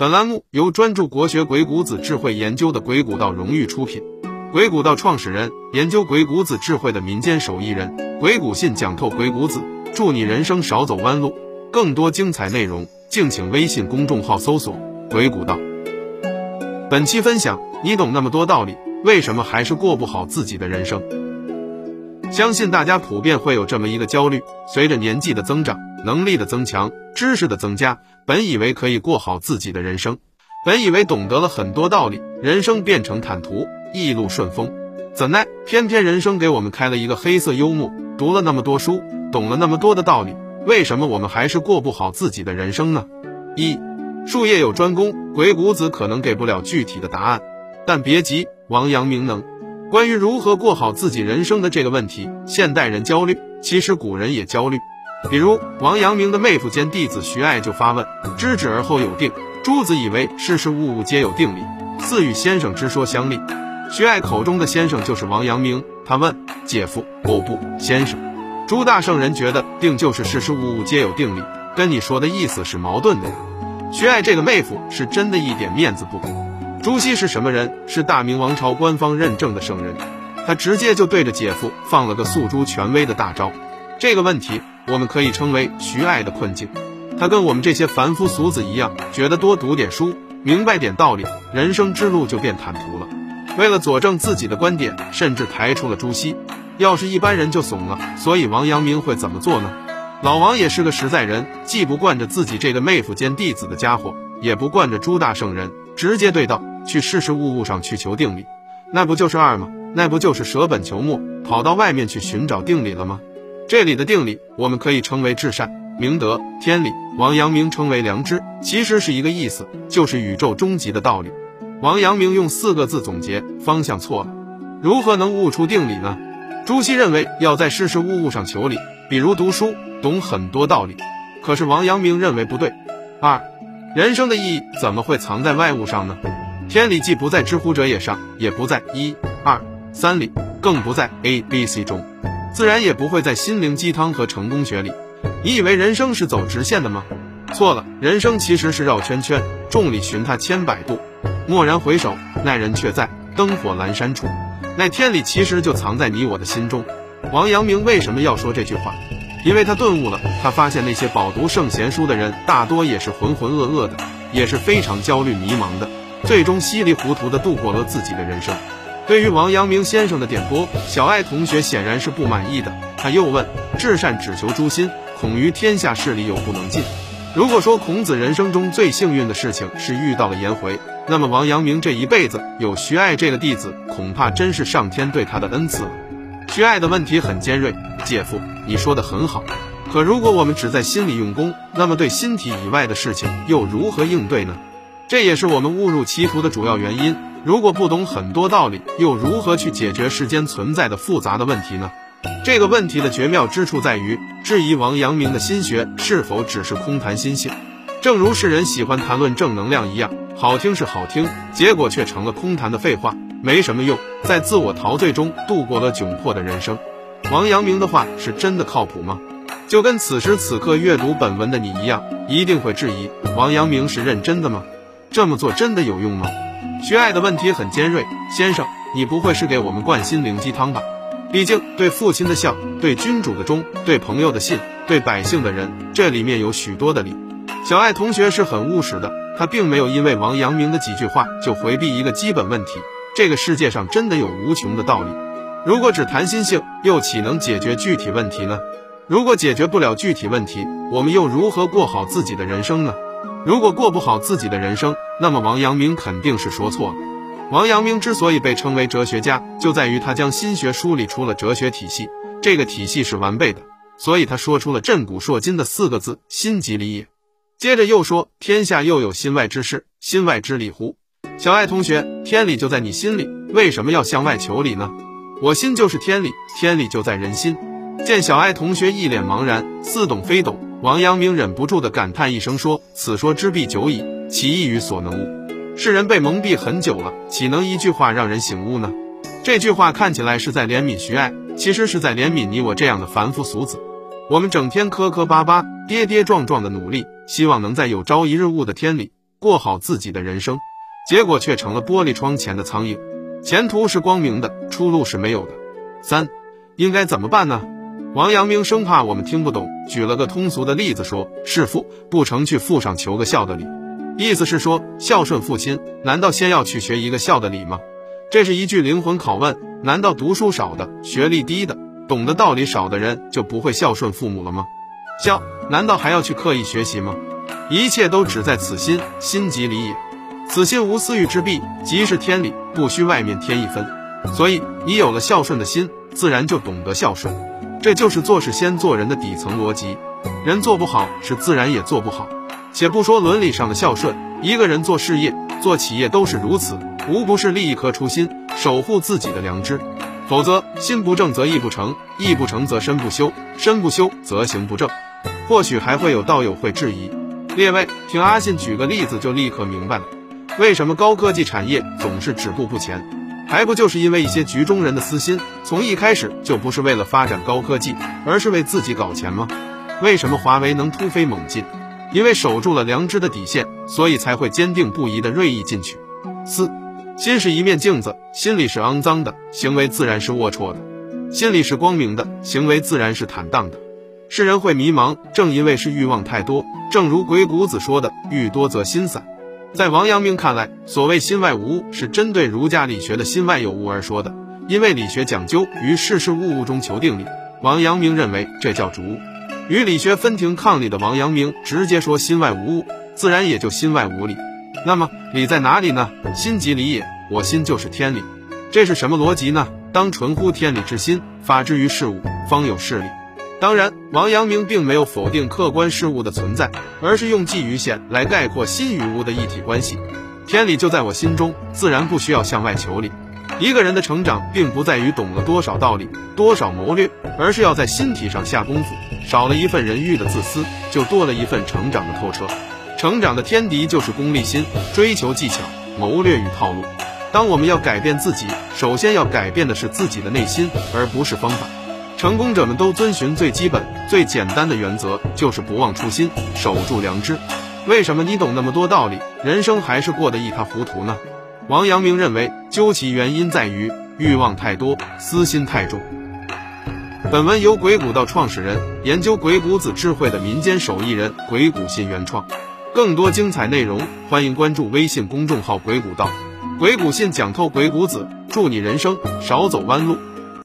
本栏目由专注国学鬼谷子智慧研究的鬼谷道荣誉出品。鬼谷道创始人，研究鬼谷子智慧的民间手艺人。鬼谷信讲透鬼谷子，祝你人生少走弯路。更多精彩内容，敬请微信公众号搜索“鬼谷道”。本期分享：你懂那么多道理，为什么还是过不好自己的人生？相信大家普遍会有这么一个焦虑：随着年纪的增长，能力的增强，知识的增加。本以为可以过好自己的人生，本以为懂得了很多道理，人生变成坦途，一路顺风。怎奈偏偏人生给我们开了一个黑色幽默。读了那么多书，懂了那么多的道理，为什么我们还是过不好自己的人生呢？一术业有专攻，鬼谷子可能给不了具体的答案，但别急，王阳明能。关于如何过好自己人生的这个问题，现代人焦虑，其实古人也焦虑。比如王阳明的妹夫兼弟子徐爱就发问：“知止而后有定。”朱子以为事事物物皆有定理，似与先生之说相立。徐爱口中的先生就是王阳明。他问姐夫：“哦不，先生。”朱大圣人觉得定就是事事物物皆有定理，跟你说的意思是矛盾的呀。徐爱这个妹夫是真的一点面子不给。朱熹是什么人？是大明王朝官方认证的圣人。他直接就对着姐夫放了个诉诸权威的大招。这个问题。我们可以称为徐爱的困境，他跟我们这些凡夫俗子一样，觉得多读点书，明白点道理，人生之路就变坦途了。为了佐证自己的观点，甚至抬出了朱熹。要是一般人就怂了。所以王阳明会怎么做呢？老王也是个实在人，既不惯着自己这个妹夫兼弟子的家伙，也不惯着朱大圣人，直接对道：去事事物物上去求定理，那不就是二吗？那不就是舍本求末，跑到外面去寻找定理了吗？这里的定理，我们可以称为至善、明德、天理。王阳明称为良知，其实是一个意思，就是宇宙终极的道理。王阳明用四个字总结，方向错了。如何能悟出定理呢？朱熹认为要在事事物物上求理，比如读书，懂很多道理。可是王阳明认为不对。二，人生的意义怎么会藏在外物上呢？天理既不在知乎者也上，也不在一二三里，更不在 A、B、C 中。自然也不会在心灵鸡汤和成功学里。你以为人生是走直线的吗？错了，人生其实是绕圈圈。众里寻他千百度，蓦然回首，那人却在灯火阑珊处。那天理其实就藏在你我的心中。王阳明为什么要说这句话？因为他顿悟了，他发现那些饱读圣贤书的人，大多也是浑浑噩噩的，也是非常焦虑迷茫的，最终稀里糊涂的度过了自己的人生。对于王阳明先生的点拨，小爱同学显然是不满意的。他又问：“至善只求诛心，恐于天下事理有不能尽。”如果说孔子人生中最幸运的事情是遇到了颜回，那么王阳明这一辈子有徐爱这个弟子，恐怕真是上天对他的恩赐了。徐爱的问题很尖锐：“姐夫，你说的很好，可如果我们只在心里用功，那么对心体以外的事情又如何应对呢？这也是我们误入歧途的主要原因。”如果不懂很多道理，又如何去解决世间存在的复杂的问题呢？这个问题的绝妙之处在于质疑王阳明的心学是否只是空谈心性。正如世人喜欢谈论正能量一样，好听是好听，结果却成了空谈的废话，没什么用，在自我陶醉中度过了窘迫的人生。王阳明的话是真的靠谱吗？就跟此时此刻阅读本文的你一样，一定会质疑王阳明是认真的吗？这么做真的有用吗？徐爱的问题很尖锐，先生，你不会是给我们灌心灵鸡汤吧？毕竟对父亲的孝，对君主的忠，对朋友的信，对百姓的仁，这里面有许多的理。小爱同学是很务实的，他并没有因为王阳明的几句话就回避一个基本问题：这个世界上真的有无穷的道理。如果只谈心性，又岂能解决具体问题呢？如果解决不了具体问题，我们又如何过好自己的人生呢？如果过不好自己的人生，那么王阳明肯定是说错了。王阳明之所以被称为哲学家，就在于他将心学梳理出了哲学体系，这个体系是完备的，所以他说出了震古烁今的四个字：心即理也。接着又说：天下又有心外之事，心外之理乎？小爱同学，天理就在你心里，为什么要向外求理呢？我心就是天理，天理就在人心。见小爱同学一脸茫然，似懂非懂。王阳明忍不住的感叹一声说：“此说之必久矣，其意于所能悟。世人被蒙蔽很久了，岂能一句话让人醒悟呢？”这句话看起来是在怜悯徐爱，其实是在怜悯你我这样的凡夫俗子。我们整天磕磕巴巴、跌跌撞撞的努力，希望能在有朝一日悟的天理，过好自己的人生，结果却成了玻璃窗前的苍蝇。前途是光明的，出路是没有的。三，应该怎么办呢？王阳明生怕我们听不懂，举了个通俗的例子说：“弑父不成，去父上求个孝的礼。”意思是说，孝顺父亲，难道先要去学一个孝的礼吗？这是一句灵魂拷问：难道读书少的、学历低的、懂得道理少的人就不会孝顺父母了吗？孝难道还要去刻意学习吗？一切都只在此心，心即理也。此心无私欲之弊，即是天理，不需外面添一分。所以，你有了孝顺的心，自然就懂得孝顺。这就是做事先做人的底层逻辑。人做不好，是自然也做不好。且不说伦理上的孝顺，一个人做事业、做企业都是如此，无不是立一颗初心，守护自己的良知。否则，心不正则义不成，义不成则身不修，身不修则行不正。或许还会有道友会质疑：列位，听阿信举个例子就立刻明白了，为什么高科技产业总是止步不前？还不就是因为一些局中人的私心，从一开始就不是为了发展高科技，而是为自己搞钱吗？为什么华为能突飞猛进？因为守住了良知的底线，所以才会坚定不移的锐意进取。四，心是一面镜子，心里是肮脏的，行为自然是龌龊的；心里是光明的，行为自然是坦荡的。世人会迷茫，正因为是欲望太多。正如鬼谷子说的：“欲多则心散。”在王阳明看来，所谓心外无物，是针对儒家理学的心外有物而说的。因为理学讲究于事事物物中求定理，王阳明认为这叫主物。与理学分庭抗礼的王阳明直接说心外无物，自然也就心外无理。那么理在哪里呢？心即理也，我心就是天理。这是什么逻辑呢？当纯乎天理之心发之于事物，方有事理。当然，王阳明并没有否定客观事物的存在，而是用寄于线来概括心与物的一体关系。天理就在我心中，自然不需要向外求理。一个人的成长，并不在于懂了多少道理、多少谋略，而是要在心体上下功夫。少了一份人欲的自私，就多了一份成长的透彻。成长的天敌就是功利心，追求技巧、谋略与套路。当我们要改变自己，首先要改变的是自己的内心，而不是方法。成功者们都遵循最基本、最简单的原则，就是不忘初心，守住良知。为什么你懂那么多道理，人生还是过得一塌糊涂呢？王阳明认为，究其原因在于欲望太多，私心太重。本文由鬼谷道创始人、研究鬼谷子智慧的民间手艺人鬼谷信原创。更多精彩内容，欢迎关注微信公众号“鬼谷道”。鬼谷信讲透鬼谷子，祝你人生少走弯路。